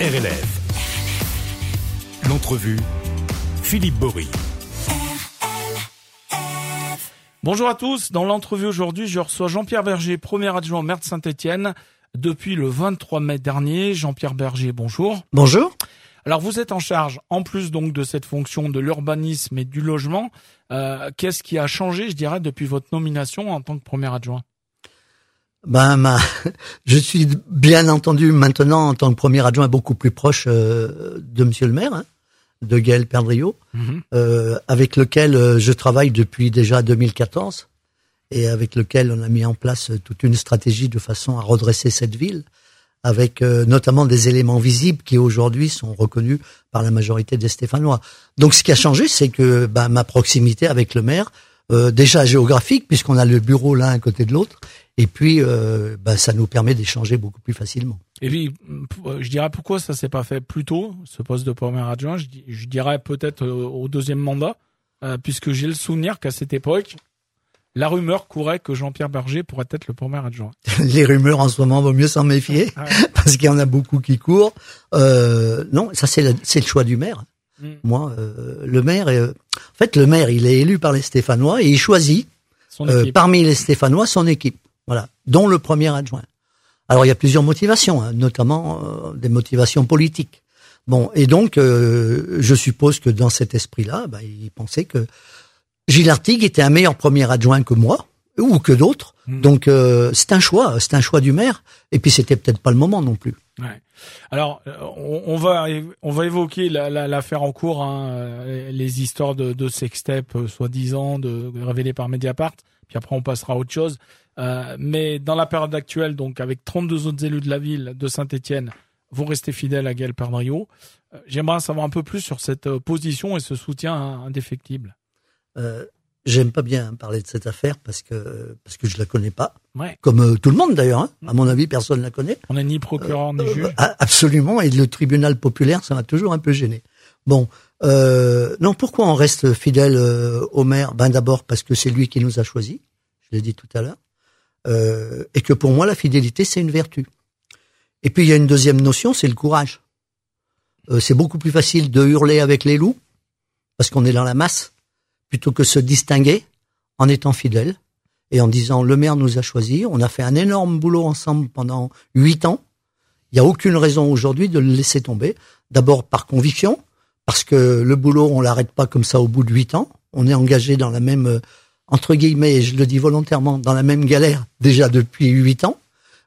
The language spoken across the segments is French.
RLF. L'entrevue, Philippe Bory. Bonjour à tous. Dans l'entrevue aujourd'hui, je reçois Jean-Pierre Berger, premier adjoint au maire de Saint-Etienne depuis le 23 mai dernier. Jean-Pierre Berger, bonjour. Bonjour. Alors vous êtes en charge, en plus donc de cette fonction de l'urbanisme et du logement, euh, qu'est-ce qui a changé, je dirais, depuis votre nomination en tant que premier adjoint? Ben, ma, je suis bien entendu maintenant en tant que premier adjoint beaucoup plus proche euh, de Monsieur le Maire, hein, de Gaël Perdriau, Mhm. euh, avec lequel euh, je travaille depuis déjà 2014 et avec lequel on a mis en place toute une stratégie de façon à redresser cette ville, avec euh, notamment des éléments visibles qui aujourd'hui sont reconnus par la majorité des Stéphanois. Donc, ce qui a changé, c'est que ben, ma proximité avec le maire, euh, déjà géographique, puisqu'on a le bureau l'un à côté de l'autre, et puis euh, ben, ça nous permet d'échanger beaucoup plus facilement. Et puis, euh, je dirais pourquoi ça s'est pas fait plus tôt, ce poste de premier adjoint? Je, di- je dirais peut-être euh, au deuxième mandat, euh, puisque j'ai le souvenir qu'à cette époque, la rumeur courait que Jean-Pierre Berger pourrait être le premier adjoint. Les rumeurs en ce moment, vaut mieux s'en méfier, Ah parce qu'il y en a beaucoup qui courent. Euh, non, ça c'est le choix du maire. Mm. Moi, euh, le maire, est- en fait, le maire, il est élu par les Stéphanois et il choisit euh, parmi les Stéphanois son équipe, voilà, dont le premier adjoint. Alors il y a plusieurs motivations, hein, notamment euh, des motivations politiques. Bon, et donc euh, je suppose que dans cet esprit-là, bah, il pensait que Gilles Artigue était un meilleur premier adjoint que moi ou que d'autres. Mm. Donc euh, c'est un choix, c'est un choix du maire. Et puis c'était peut-être pas le moment non plus. Ouais. Alors, euh, on, on va on va évoquer la- la- l'affaire en cours, hein, euh, les histoires de, de sextape euh, soi-disant, de révélées par Mediapart. Puis après, on passera à autre chose. Euh, mais dans la période actuelle, donc avec 32 autres élus de la ville de Saint-Étienne, vous restez fidèle à Gaël Perdriau. J'aimerais savoir un peu plus sur cette position et ce soutien indéfectible. Euh, J'aime pas bien parler de cette affaire parce que parce que je la connais pas, Ouais. comme euh, tout le monde d'ailleurs. Hein. À mon avis, personne la connaît. On n'est ni procureur ni juge. Ah, Absolument, et le tribunal populaire, ça m'a toujours un peu gêné. Bon, euh, non, pourquoi on reste fidèle euh, au maire? Ben d'abord parce que c'est lui qui nous a choisis, je l'ai dit tout à l'heure, euh, et que pour moi la fidélité c'est une vertu. Et puis il y a une deuxième notion, c'est le courage. Euh, c'est beaucoup plus facile de hurler avec les loups parce qu'on est dans la masse, plutôt que se distinguer en étant fidèle et en disant le maire nous a choisis. On a fait un énorme boulot ensemble pendant huit ans. Il n'y a aucune raison aujourd'hui de le laisser tomber. D'abord par conviction, parce que le boulot, on l'arrête pas comme ça au bout de huit ans. On est engagé dans la même, euh, entre guillemets, et je le dis volontairement, dans la même galère déjà depuis huit ans,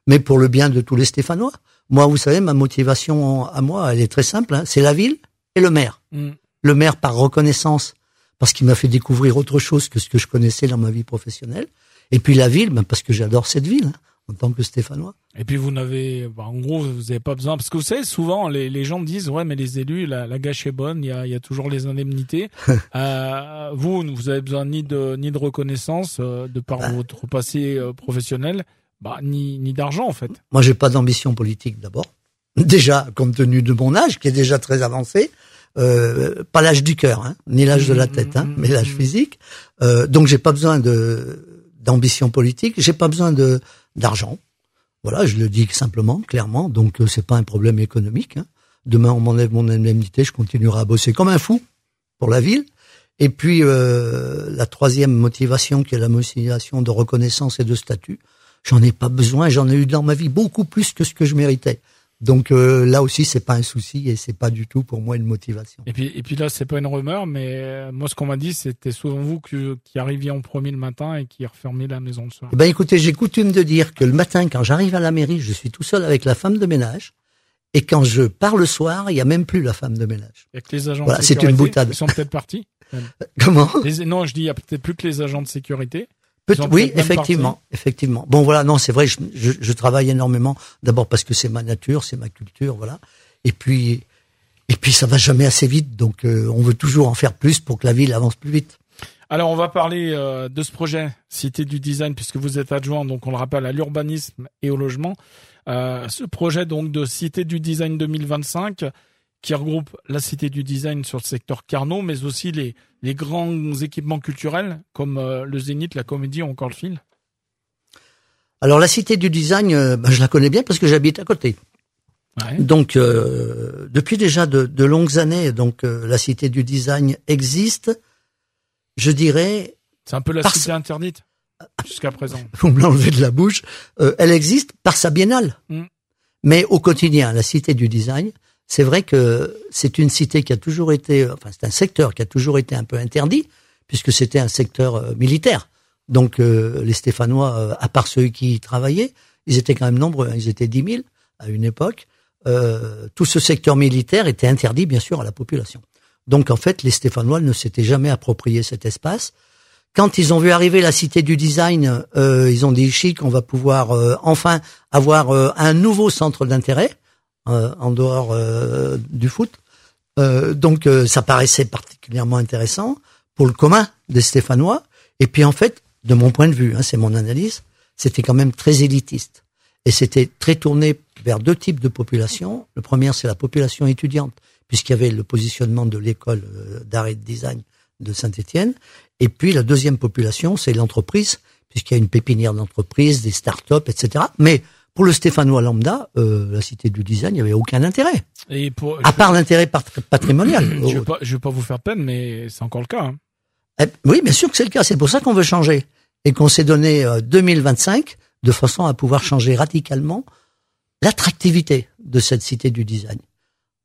mais pour le bien de tous les Stéphanois. Moi, vous savez, ma motivation à moi, elle est très simple. hein. c'est la ville et le maire. Mm. Le maire par reconnaissance, parce qu'il m'a fait découvrir autre chose que ce que je connaissais dans ma vie professionnelle. Et puis la ville, ben, parce que j'adore cette ville, hein, en tant que Stéphanois. Et puis vous n'avez, bah, en gros, vous n'avez pas besoin, parce que vous savez, souvent les, les gens disent, ouais, mais les élus, la, la gâche est bonne, il y a, il y a toujours les indemnités. euh, vous, vous avez besoin ni de ni de reconnaissance euh, de par Bah. votre passé euh, professionnel, bah, ni ni d'argent en fait. Moi, j'ai pas d'ambition politique d'abord. Déjà, compte tenu de mon âge, qui est déjà très avancé, euh, pas l'âge du cœur, hein, ni l'âge de la tête, hein, mais l'âge physique. Euh, donc, j'ai pas besoin de d'ambition politique. J'ai pas besoin de d'argent. Voilà, je le dis simplement, clairement. Donc, euh, c'est pas un problème économique. Hein. Demain, on m'enlève mon indemnité, je continuerai à bosser comme un fou pour la ville. Et puis, euh, la troisième motivation, qui est la motivation de reconnaissance et de statut, j'en ai pas besoin. J'en ai eu dans ma vie beaucoup plus que ce que je méritais. Donc euh, là aussi, c'est pas un souci et c'est pas du tout pour moi une motivation. Et puis et puis là, c'est pas une rumeur, mais euh, moi, ce qu'on m'a dit, c'était souvent vous que, qui arriviez en premier le matin et qui refermiez la maison le soir. Eh ben écoutez, j'ai coutume de dire que le matin, quand j'arrive à la mairie, je suis tout seul avec la femme de ménage. Et quand je pars le soir, il y a même plus la femme de ménage. Il y a que les agents Voilà, de c'est une sécurité. boutade. Ils sont peut-être partis. Comment? Les- non, je dis, il y a peut-être plus que les agents de sécurité. Peut- Oui, effectivement, effectivement. Bon voilà, non, c'est vrai, je, je, je travaille énormément. D'abord parce que c'est ma nature, c'est ma culture, voilà. Et puis, et puis ça va jamais assez vite, donc euh, on veut toujours en faire plus pour que la ville avance plus vite. Alors, on va parler euh, de ce projet Cité du Design, puisque vous êtes adjoint, donc on le rappelle, à l'urbanisme et au logement. Euh, ce projet donc de Cité du Design 2025, qui regroupe la Cité du Design sur le secteur Carnot, mais aussi les, les grands équipements culturels, comme euh, le Zénith, la Comédie ou encore le Fil? Alors la cité du design, euh, bah, je la connais bien parce que j'habite à côté. Ouais. Donc euh, depuis déjà de, de, longues années, donc la Cité du Design existe. Je dirais. C'est un peu la cité interdite jusqu'à présent. Vous me l'enlevez de la bouche. elle existe par sa biennale. Mm. Mais au quotidien, la Cité du Design, c'est vrai que c'est une cité qui a toujours été, enfin c'est un secteur qui a toujours été un peu interdit, puisque c'était un secteur euh, militaire. Donc euh, les Stéphanois, euh, à part ceux qui y travaillaient, ils étaient quand même nombreux, hein. ils étaient 10 000 à une époque. tout ce secteur militaire était interdit bien sûr à la population. Donc en fait, les Stéphanois ne s'étaient jamais approprié cet espace. Quand ils ont vu arriver la cité du design, ils ont dit chic, on va pouvoir enfin avoir un nouveau centre d'intérêt en dehors euh, du foot. Euh, donc ça paraissait particulièrement intéressant pour le commun des Stéphanois. Et puis en fait, de mon point de vue, hein, c'est mon analyse, c'était quand même très élitiste. Et c'était très tourné vers deux types de population. Le premier, c'est la population étudiante, puisqu'il y avait le positionnement de l'école d'art et de design de Saint-Étienne. Et puis la deuxième population, c'est l'entreprise, puisqu'il y a une pépinière d'entreprise, des start-up, etc. Mais pour le Stéphanois lambda, euh, la cité du design, il n'y avait aucun intérêt. Et pour, à part l'intérêt patrimonial. je ne veux pas vous faire peine, mais c'est encore le cas. Hein. Eh, oui, bien sûr que c'est le cas. C'est pour ça qu'on veut changer. Et qu'on s'est donné 2025 euh, de façon à pouvoir changer radicalement l'attractivité de cette cité du design.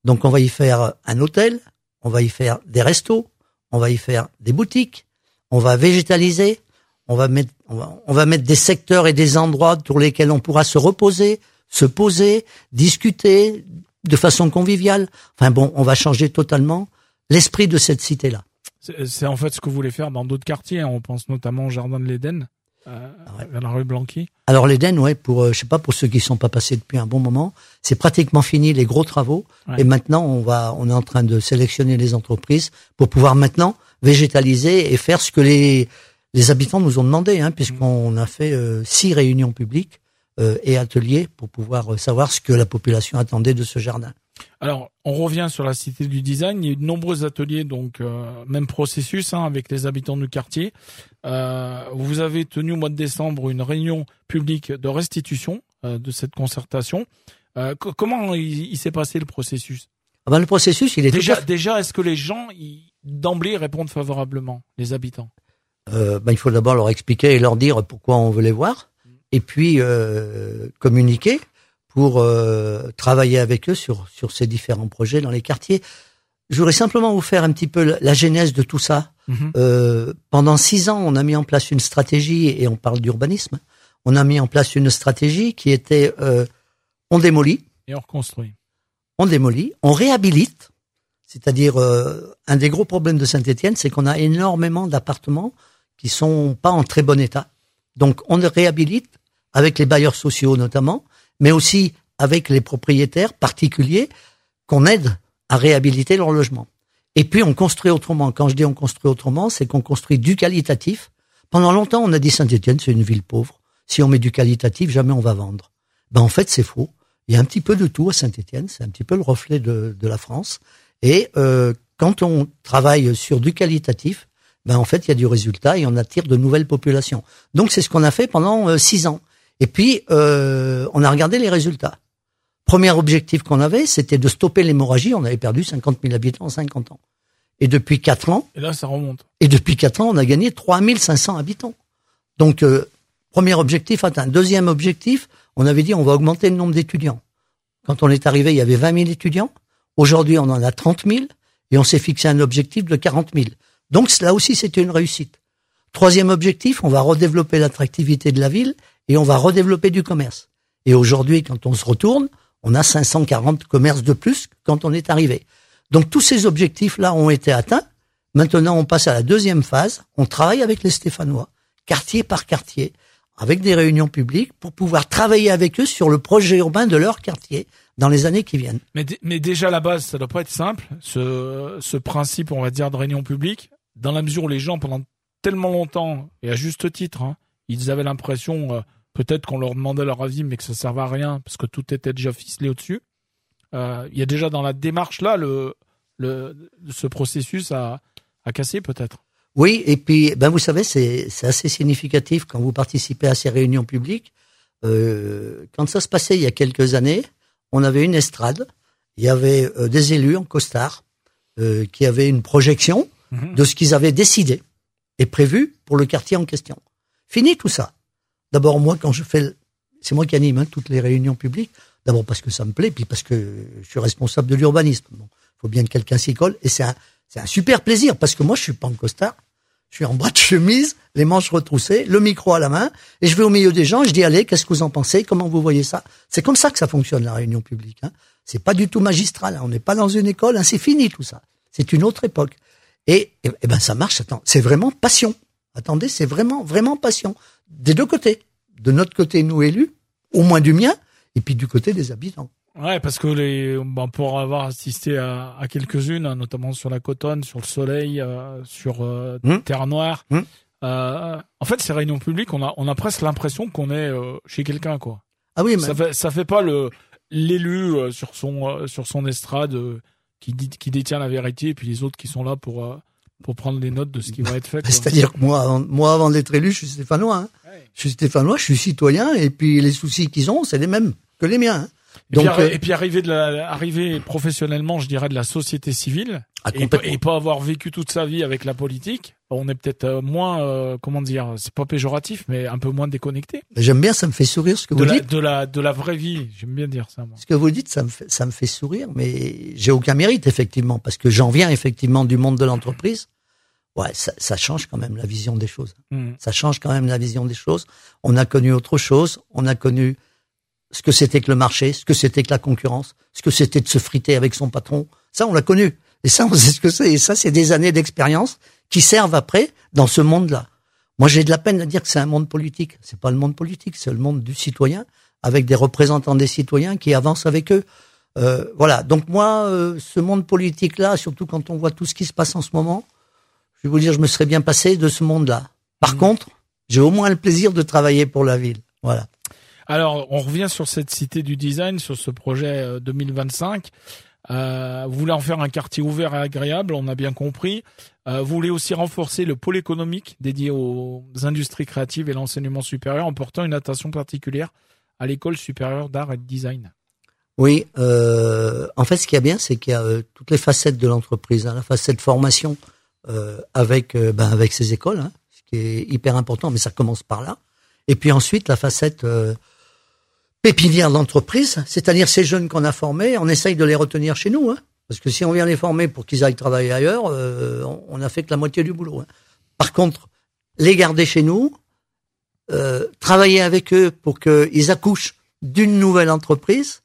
Donc on va y faire un hôtel, on va y faire des restos, on va y faire des boutiques, on va végétaliser, on va mettre, on va, mettre des secteurs et des endroits pour lesquels on pourra se reposer, se poser, discuter de façon conviviale. Enfin bon, on va changer totalement l'esprit de cette cité-là. C'est en fait ce que vous voulez faire dans d'autres quartiers. Hein. On pense notamment au jardin de l'Éden, euh, vers la rue Blanqui. Alors l'Éden, ouais, pour euh, je sais pas pour ceux qui sont pas passés depuis un bon moment, c'est pratiquement fini les gros travaux. Et maintenant, on va, on est en train de sélectionner les entreprises pour pouvoir maintenant végétaliser et faire ce que les les habitants nous ont demandé, hein, puisqu'on a fait euh, six réunions publiques euh, et ateliers pour pouvoir euh, savoir ce que la population attendait de ce jardin. Alors, on revient sur la cité du design. Il y a eu de nombreux ateliers, donc même processus hein, avec les habitants du quartier. vous avez tenu au mois de décembre une réunion publique de restitution de cette concertation. comment il, s'est passé le processus? Ah ben, Le processus, il est déjà. Déjà, est-ce que les gens d'emblée répondent favorablement, les habitants? Euh, ben, il faut d'abord leur expliquer et leur dire pourquoi on veut les voir, et puis euh, communiquer pour euh, travailler avec eux sur sur ces différents projets dans les quartiers. Je voudrais simplement vous faire un petit peu la genèse de tout ça. Mhm. Pendant six ans, on a mis en place une stratégie, et on parle d'urbanisme. On a mis en place une stratégie qui était on démolit et on reconstruit. On démolit, on réhabilite. C'est-à-dire, euh, un des gros problèmes de Saint-Étienne, c'est qu'on a énormément d'appartements qui sont pas en très bon état. Donc on les réhabilite avec les bailleurs sociaux notamment, mais aussi avec les propriétaires particuliers qu'on aide à réhabiliter leur logement. Et puis on construit autrement. Quand je dis on construit autrement, c'est qu'on construit du qualitatif. Pendant longtemps, on a dit Saint-Étienne, c'est une ville pauvre. Si on met du qualitatif, jamais on va vendre. Ben en fait, c'est faux. Il y a un petit peu de tout à Saint-Étienne. C'est un petit peu le reflet de, de la France. Et euh, quand on travaille sur du qualitatif, ben en fait il y a du résultat et on attire de nouvelles populations. Donc c'est ce qu'on a fait pendant euh, six ans. Et puis euh, on a regardé les résultats. Premier objectif qu'on avait, c'était de stopper l'hémorragie. On avait perdu 50 000 habitants en 50 ans. Et depuis quatre ans. Et là ça remonte. Et depuis quatre ans, on a gagné 3500 habitants. Donc euh, premier objectif atteint. Deuxième objectif, on avait dit on va augmenter le nombre d'étudiants. Quand on est arrivé, il y avait 20 000 étudiants. Aujourd'hui, on en a 30 000 et on s'est fixé un objectif de 40 000. Donc là aussi, c'était une réussite. Troisième objectif, on va redévelopper l'attractivité de la ville et on va redévelopper du commerce. Et aujourd'hui, quand on se retourne, on a 540 commerces de plus quand on est arrivé. Donc tous ces objectifs-là ont été atteints. Maintenant, on passe à la deuxième phase. On travaille avec les Stéphanois, quartier par quartier, avec des réunions publiques pour pouvoir travailler avec eux sur le projet urbain de leur quartier dans les années qui viennent. Mais, mais déjà à la base, ça doit pas être simple, ce, ce principe, on va dire, de réunion publique dans la mesure où les gens, pendant tellement longtemps, et à juste titre, hein, ils avaient l'impression euh, peut-être qu'on leur demandait leur avis, mais que ça servait à rien parce que tout était déjà ficelé au-dessus. Euh, il y a déjà dans la démarche là le, le ce processus à, à casser peut-être. Oui, et puis ben vous savez c'est assez significatif quand vous participez à ces réunions publiques. Euh, quand ça se passait il y a quelques années, on avait une estrade il y avait des élus en costard qui avaient une projection Mhm. de ce qu'ils avaient décidé et prévu pour le quartier en question. Fini tout ça. D'abord, moi, quand je fais, c'est moi qui anime hein, toutes les réunions publiques. D'abord parce que ça me plaît, puis parce que je suis responsable de l'urbanisme. Bon, faut bien que quelqu'un s'y colle, et c'est un, super plaisir parce que moi, je suis pas en costard. Je suis en bras de chemise, les manches retroussées, le micro à la main, et je vais au milieu des gens. Je dis allez, qu'est-ce que vous en pensez? Comment vous voyez ça? C'est comme ça que ça fonctionne la réunion publique. Hein. C'est pas du tout magistral. hein. On n'est pas dans une école. C'est fini tout ça. C'est une autre époque. Et, et, et ben ça marche. Attends, c'est vraiment passion. Attendez, c'est vraiment vraiment passion des deux côtés. De notre côté, nous élus, au moins du mien, et puis du côté des habitants. Ouais, parce que les, bon, pour avoir assisté à, à quelques-unes, hein, notamment sur la Cotonne, sur le Soleil, euh, sur euh, Hmm. Terre Noire. Hmm. euh, en fait, ces réunions publiques, on a, on a presque l'impression qu'on est chez quelqu'un, quoi. Ah oui, mais Ça fait, ça fait pas le l'élu sur son sur son estrade qui dit qui détient la vérité, et puis les autres qui sont là pour euh, pour prendre les notes de ce qui va être fait. c'est-à-dire que moi, avant, moi, avant d'être élu, je suis stéphanois. Hein. Ouais. Je suis stéphanois, je suis citoyen, et puis les soucis qu'ils ont, c'est les mêmes que les miens. hein. Et, puis, Donc, euh, et puis arriver de la, arriver professionnellement, je dirais, de la société civile, ah, et, et pas avoir vécu toute sa vie avec la politique, on est peut-être euh, moins, euh, comment dire, c'est pas péjoratif, mais un peu moins déconnecté J'aime bien, ça me fait sourire ce que de vous la, dites. de la de la vraie vie. J'aime bien dire ça. Moi. Ce que vous dites, ça me fait, ça me fait sourire, mais j'ai aucun mérite, effectivement, parce que j'en viens effectivement du monde de l'entreprise. Ouais, ça, ça change quand même la vision des choses. Hmm. Ça change quand même la vision des choses. On a connu autre chose. On a connu ce que c'était que le marché, ce que c'était que la concurrence, ce que c'était de se friter avec son patron. Ça, on l'a connu. Et ça, on sait ce que c'est. Et ça, c'est des années d'expérience qui servent après dans ce monde-là. Moi, j'ai de la peine à dire que c'est un monde politique. C'est pas le monde politique, c'est le monde du citoyen, avec des représentants des citoyens qui avancent avec eux. Euh, voilà. Donc moi, euh, ce monde politique-là, surtout quand on voit tout ce qui se passe en ce moment, je vais vous dire, je me serais bien passé de ce monde-là. Par Mhm. contre, j'ai au moins le plaisir de travailler pour la ville. Voilà. Alors, on revient sur cette cité du design, sur ce projet euh, 2025. Euh, vous voulez en faire un quartier ouvert et agréable, on a bien compris. Euh, vous voulez aussi renforcer le pôle économique dédié aux industries créatives et l'enseignement supérieur en portant une attention particulière à l'école supérieure d'art et de design. Oui, euh, en fait, ce qui est bien, c'est qu'il y a euh, toutes les facettes de l'entreprise, hein, la facette formation euh, avec euh, ben, avec ces écoles, hein, ce qui est hyper important, mais ça commence par là. Et puis ensuite, la facette euh, pépinière de l'entreprise, c'est-à-dire ces jeunes qu'on a formés, on essaye de les retenir chez nous, hein, parce que si on vient les former pour qu'ils aillent travailler ailleurs, euh, on- on a fait que la moitié du boulot. hein. Par contre, les garder chez nous, euh, travailler avec eux pour qu'ils accouchent d'une nouvelle entreprise,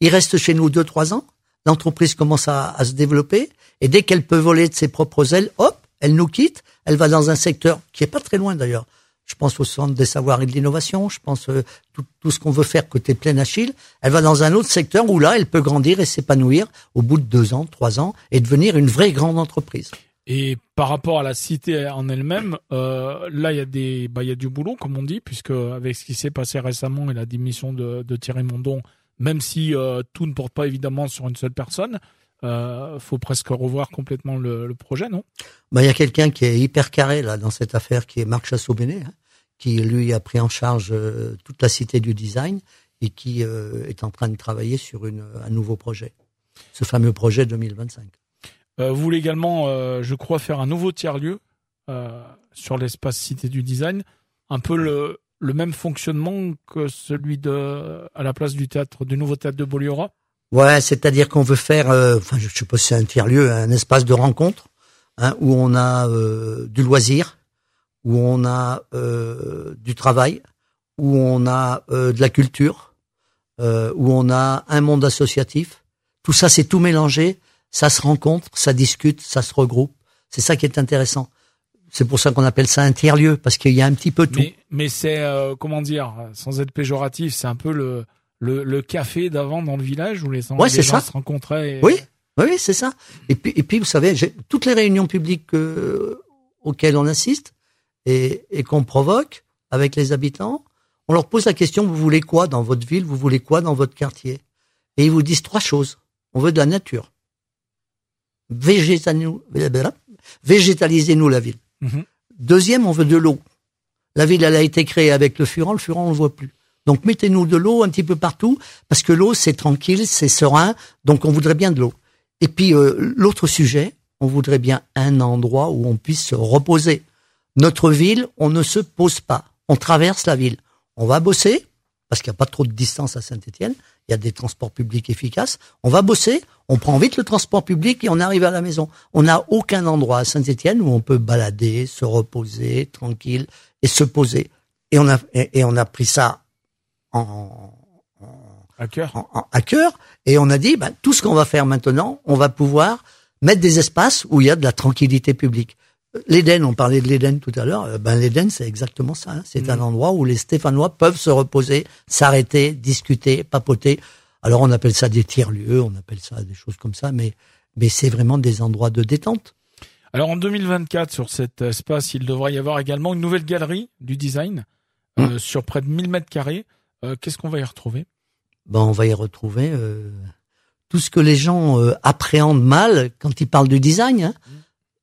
ils restent chez nous deux, trois ans. L'entreprise commence à, à se développer et dès qu'elle peut voler de ses propres ailes, hop, elle nous quitte. Elle va dans un secteur qui est pas très loin d'ailleurs. Je pense au centre des savoirs et de l'innovation. Je pense euh, tout, ce qu'on veut faire côté plein Achille. Elle va dans un autre secteur où là, elle peut grandir et s'épanouir au bout de deux ans, trois ans et devenir une vraie grande entreprise. Et par rapport à la cité en elle-même, euh, là il y a des, bah du boulot comme on dit, puisque avec ce qui s'est passé récemment et la démission de, de Thierry Mondon, même si euh, tout ne porte pas évidemment sur une seule personne, euh, faut presque revoir complètement le, le projet, non? Ben, il y a quelqu'un qui est hyper carré là dans cette affaire, qui est Marc Chassot-Bénet, hein, qui lui a pris en charge euh, toute la cité du design et qui euh, est en train de travailler sur une, un nouveau projet, ce fameux projet 2025. Euh, vous voulez également, je crois, faire un nouveau tiers-lieu euh, sur l'espace Cité du Design, un peu le, le même fonctionnement que celui de à la place du théâtre du nouveau théâtre de Boliora. Ouais, c'est-à-dire qu'on veut faire, euh, enfin, je si c'est un tiers-lieu, un espace de rencontre hein, où on a euh, du loisir, où on a euh, du travail, où on a euh, de la culture, euh, où on a un monde associatif. Tout ça, c'est tout mélangé. Ça se rencontre, ça discute, ça se regroupe. C'est ça qui est intéressant. C'est pour ça qu'on appelle ça un tiers-lieu parce qu'il y a un petit peu tout. Mais, mais c'est euh, comment dire, sans être péjoratif, c'est un peu le le, le café d'avant dans le village où les, Ouais, les gens ça. se rencontraient. et- Oui, oui, c'est ça. Et puis, et puis, vous savez, j'ai- toutes les réunions publiques euh, auxquelles on assiste et, et qu'on provoque avec les habitants, on leur pose la question vous voulez quoi dans votre ville? Vous voulez quoi dans votre quartier? Et ils vous disent trois choses. On veut de la nature. Végétalisez-nous la ville. Mhm. Deuxième, on veut de l'eau. La ville, elle a été créée avec le furan. Le furan, on le voit plus. Donc mettez-nous de l'eau un petit peu partout, parce que l'eau c'est tranquille, c'est serein, donc on voudrait bien de l'eau. Et puis euh, l'autre sujet, on voudrait bien un endroit où on puisse se reposer. Notre ville, on ne se pose pas, on traverse la ville. On va bosser, parce qu'il n'y a pas trop de distance à Saint-Étienne, il y a des transports publics efficaces. On va bosser, on prend vite le transport public et on arrive à la maison. On n'a aucun endroit à Saint-Étienne où on peut balader, se reposer, tranquille et se poser. Et on a et, on a pris ça en, à cœur. à cœur et on a dit ben, tout ce qu'on va faire maintenant, on va pouvoir mettre des espaces où il y a de la tranquillité publique. L'Éden, on parlait de l'Éden tout à l'heure. Euh, ben l'Éden, c'est exactement ça. Hein. C'est un mm. endroit où les Stéphanois peuvent se reposer, s'arrêter, discuter, papoter. Alors on appelle ça des tiers-lieux, on appelle ça des choses comme ça, mais mais c'est vraiment des endroits de détente. Alors en 2024, sur cet espace, il devrait y avoir également une nouvelle galerie du design euh, mm. sur près de 1000 mètres carrés. Euh, qu'est-ce qu'on va y retrouver? Ben on va y retrouver tout ce que les gens appréhendent mal quand ils parlent du design. Hein. Mm.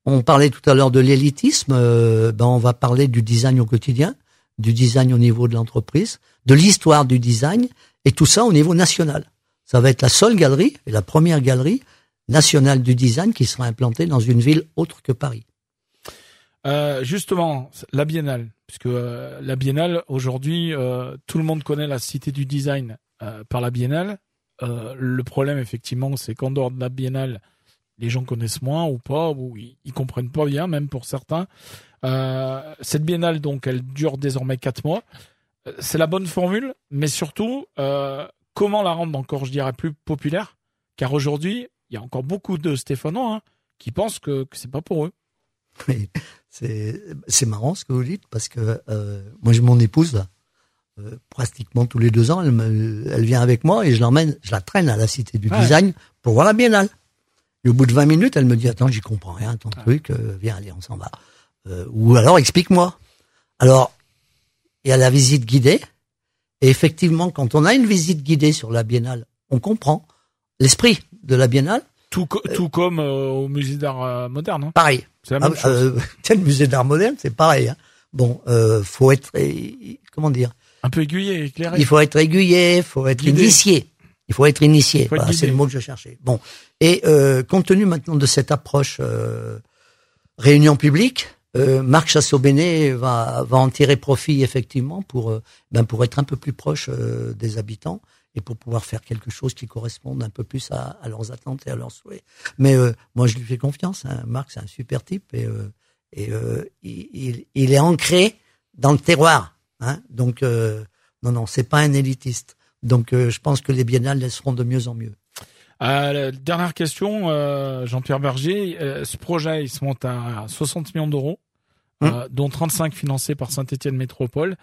On parlait tout à l'heure de l'élitisme, euh, ben on va parler du design au quotidien, du design au niveau de l'entreprise, de l'histoire du design, et tout ça au niveau national. Ça va être la seule galerie, et la première galerie nationale du design qui sera implantée dans une ville autre que Paris. Euh, justement, la Biennale, puisque euh, la Biennale aujourd'hui, tout le monde connaît la cité du design par la Biennale. le problème, effectivement, c'est qu'en dehors de la Biennale, les gens connaissent moins ou pas, ou ils, comprennent pas bien, même pour certains. Euh, cette biennale, donc, elle dure désormais quatre mois. Euh, c'est la bonne formule, mais surtout, euh, comment la rendre encore, je dirais, plus populaire? Car aujourd'hui, il y a encore beaucoup de Stéphanois hein, qui pensent que, que c'est pas pour eux. C'est c'est marrant ce que vous dites parce que moi j'ai mon épouse là, pratiquement tous les deux ans, elle, elle vient avec moi et je l'emmène, je la traîne à la Cité du Design pour voir la biennale. Et au bout de 20 minutes, elle me dit attends, j'y comprends rien, ton truc, euh, viens, allez, on s'en va. Euh, ou alors explique-moi. Alors, il y a la visite guidée. Et effectivement, quand on a une visite guidée sur la biennale, on comprend l'esprit de la biennale. Tout, tout comme euh, au musée d'art moderne. Hein. Pareil. C'est la même ah, chose. le musée d'art moderne, c'est pareil. Hein. Bon, faut être, comment dire? Un peu aiguillé, éclairé. Il faut être aiguillé, faut être initié. Il faut être initié. c'est le mot que je cherchais. Bon, et euh, compte tenu maintenant de cette approche euh, réunion publique, euh, Marc Chassot-Bénet va, va en tirer profit effectivement pour, euh, ben pour être un peu plus proche euh, des habitants et pour pouvoir faire quelque chose qui corresponde un peu plus à, à leurs attentes et à leurs souhaits. Mais moi, je lui fais confiance. Hein. Marc, c'est un super type et, et il, il, est ancré dans le terroir. Hein. Donc, non, non, c'est pas un élitiste. Donc, je pense que les biennales elles seront de mieux en mieux. Euh, dernière question, euh, Jean-Pierre Berger. Euh, ce projet, il se monte à 60 millions d'euros, hum. euh, dont 35 financés par Saint-Étienne Métropole.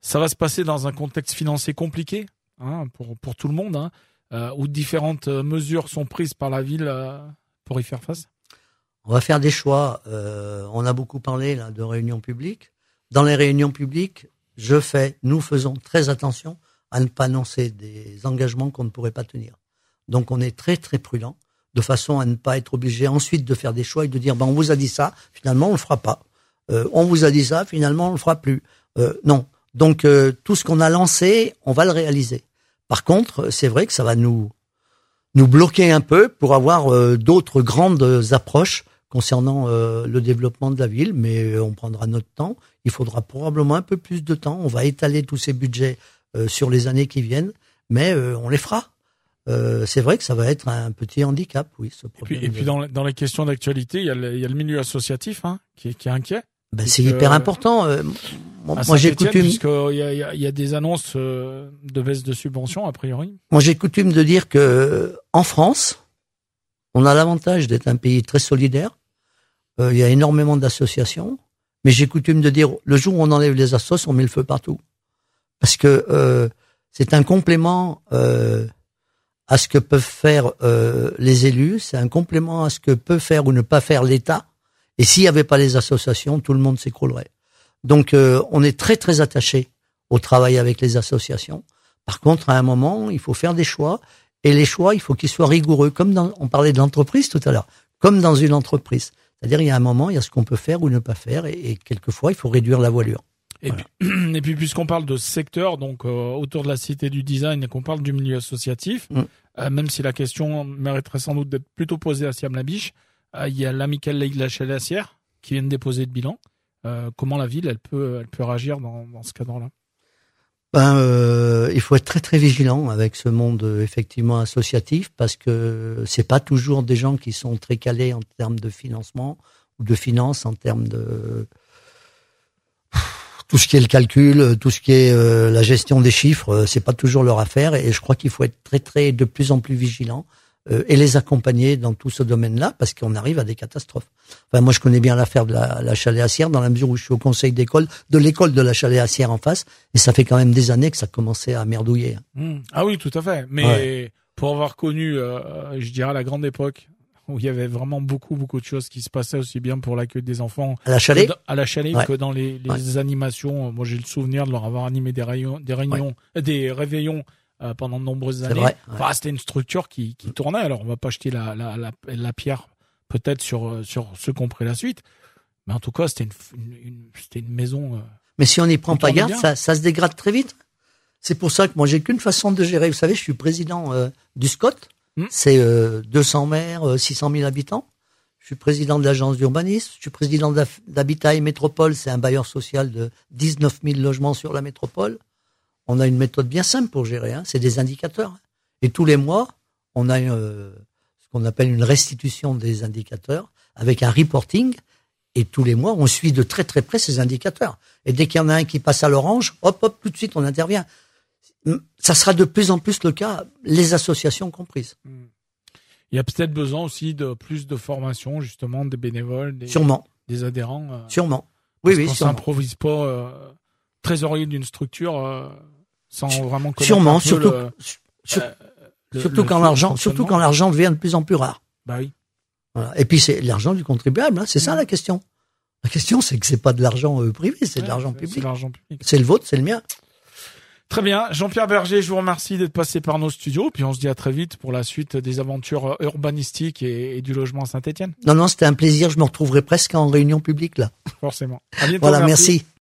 Ça va se passer dans un contexte financier compliqué? Hein, pour pour tout le monde, hein, euh, où différentes mesures sont prises par la ville pour y faire face? On va faire des choix. on a beaucoup parlé là de réunions publiques. Dans les réunions publiques, je fais, nous faisons très attention à ne pas annoncer des engagements qu'on ne pourrait pas tenir. Donc on est très très prudent de façon à ne pas être obligé ensuite de faire des choix et de dire ben on vous a dit ça, finalement on le fera pas. Euh, on vous a dit ça, finalement on le fera plus. Euh, non. Donc euh, tout ce qu'on a lancé, on va le réaliser. Par contre, c'est vrai que ça va nous nous bloquer un peu pour avoir d'autres grandes approches concernant le développement de la ville, mais on prendra notre temps. Il faudra probablement un peu plus de temps. On va étaler tous ces budgets sur les années qui viennent, mais on les fera. Euh, c'est vrai que ça va être un petit handicap, oui, ce problème. Et puis, dans, dans, les questions d'actualité, il y, a le, il y a le milieu associatif hein, qui, qui est inquiet. Ben, c'est hyper important. Euh, moi, j'ai coutume. Puisqu'il y a, y, a, y a des annonces euh, de baisse de subventions, a priori. Moi, j'ai coutume de dire que en France, on a l'avantage d'être un pays très solidaire. Il y a énormément d'associations. Mais j'ai coutume de dire, le jour où on enlève les assos, on met le feu partout. Parce que c'est un complément à ce que peuvent faire euh, les élus, c'est un complément à ce que peut faire ou ne pas faire l'État. Et s'il n'y avait pas les associations, tout le monde s'écroulerait. Donc euh, on est très très attaché au travail avec les associations. Par contre, à un moment, il faut faire des choix. Et les choix, il faut qu'ils soient rigoureux. Comme dans, on parlait de l'entreprise tout à l'heure, comme dans une entreprise. C'est-à-dire, il y a un moment, il y a ce qu'on peut faire ou ne pas faire, et, et quelquefois, il faut réduire la voilure. Et, puis, et puis, puisqu'on parle de secteur, donc euh, autour de la cité du design et qu'on parle du milieu associatif, Mm. euh, même si la question mériterait sans doute d'être plutôt posée à Siam Labiche, il y a l'amicale Ligue de la qui vient de déposer le bilan. Euh, comment la ville, elle peut, elle peut réagir dans, dans ce cadre-là? Ben, euh, il faut être très très vigilant avec ce monde euh, effectivement associatif parce que c'est pas toujours des gens qui sont très calés en termes de financement ou de finances, en termes de tout ce qui est le calcul, tout ce qui est euh, la gestion des chiffres, euh, c'est pas toujours leur affaire et je crois qu'il faut être très très de plus en plus vigilant euh, et les accompagner dans tout ce domaine-là parce qu'on arrive à des catastrophes. Enfin, moi je connais bien l'affaire de la, la Chalet-Assière dans la mesure où je suis au conseil d'école de l'école de la Chalet-Assière en face et ça fait quand même des années que ça commençait à merdouiller. Mm. Ah oui, tout à fait. Mais pour avoir connu, euh, je dirais, la grande époque où il y avait vraiment beaucoup, beaucoup de choses qui se passaient aussi bien pour l'accueil des enfants À la Chalet, que dans- à la chalet Ouais. que dans les, les Ouais. animations. Moi, j'ai le souvenir de leur avoir animé des, réunions, des réunions, euh, des réveillons euh, pendant de nombreuses années. vrai. ouais. Enfin, c'était une structure qui, qui tournait. Alors, on va pas jeter la, la, la, la pierre peut-être sur euh, sur ceux qui ont pris la suite, mais en tout cas, c'était une, une, une- c'était une maison. euh, Mais si on n'y prend pas garde, ça, ça se dégrade très vite. C'est pour ça que moi, j'ai qu'une façon de gérer. Vous savez, je suis président euh, du SCOT. Hmm. C'est euh, 200 maires, euh, 600 000 habitants. Je suis président de l'agence d'urbanisme. Je suis président d'Habitat et Métropole. C'est un bailleur social de 19 000 logements sur la métropole. On a une méthode bien simple pour gérer. Hein. C'est des indicateurs. Et tous les mois, on a euh, ce qu'on appelle une restitution des indicateurs avec un reporting. Et tous les mois, on suit de très très près ces indicateurs. Et dès qu'il y en a un qui passe à l'orange, hop, hop, tout de suite, on intervient. Ça sera de plus en plus le cas, les associations comprises. Il y a peut-être besoin aussi de plus de formation, justement, des bénévoles, des, Sûrement, des adhérents. euh, sûrement. Oui, parce oui, sûrement. s'improvise pas euh, trésorier d'une structure euh, sans vraiment connaître Sûrement, un peu surtout, le- sur- euh, le- surtout le quand l'argent, surtout quand l'argent devient de plus en plus rare. Bah oui. Voilà. Et puis c'est l'argent du contribuable, hein, c'est ça la question. La question, c'est que c'est pas de l'argent euh, privé, c'est de Ouais, l'argent public. l'argent public. C'est le vôtre, c'est le mien. Très bien. Jean-Pierre Berger, je vous remercie d'être passé par nos studios. Puis on se dit à très vite pour la suite des aventures urbanistiques et, et du logement à Saint-Etienne. Non, non, c'était un plaisir. Je me retrouverai presque en réunion publique là. Forcément. À bientôt. Voilà, merci.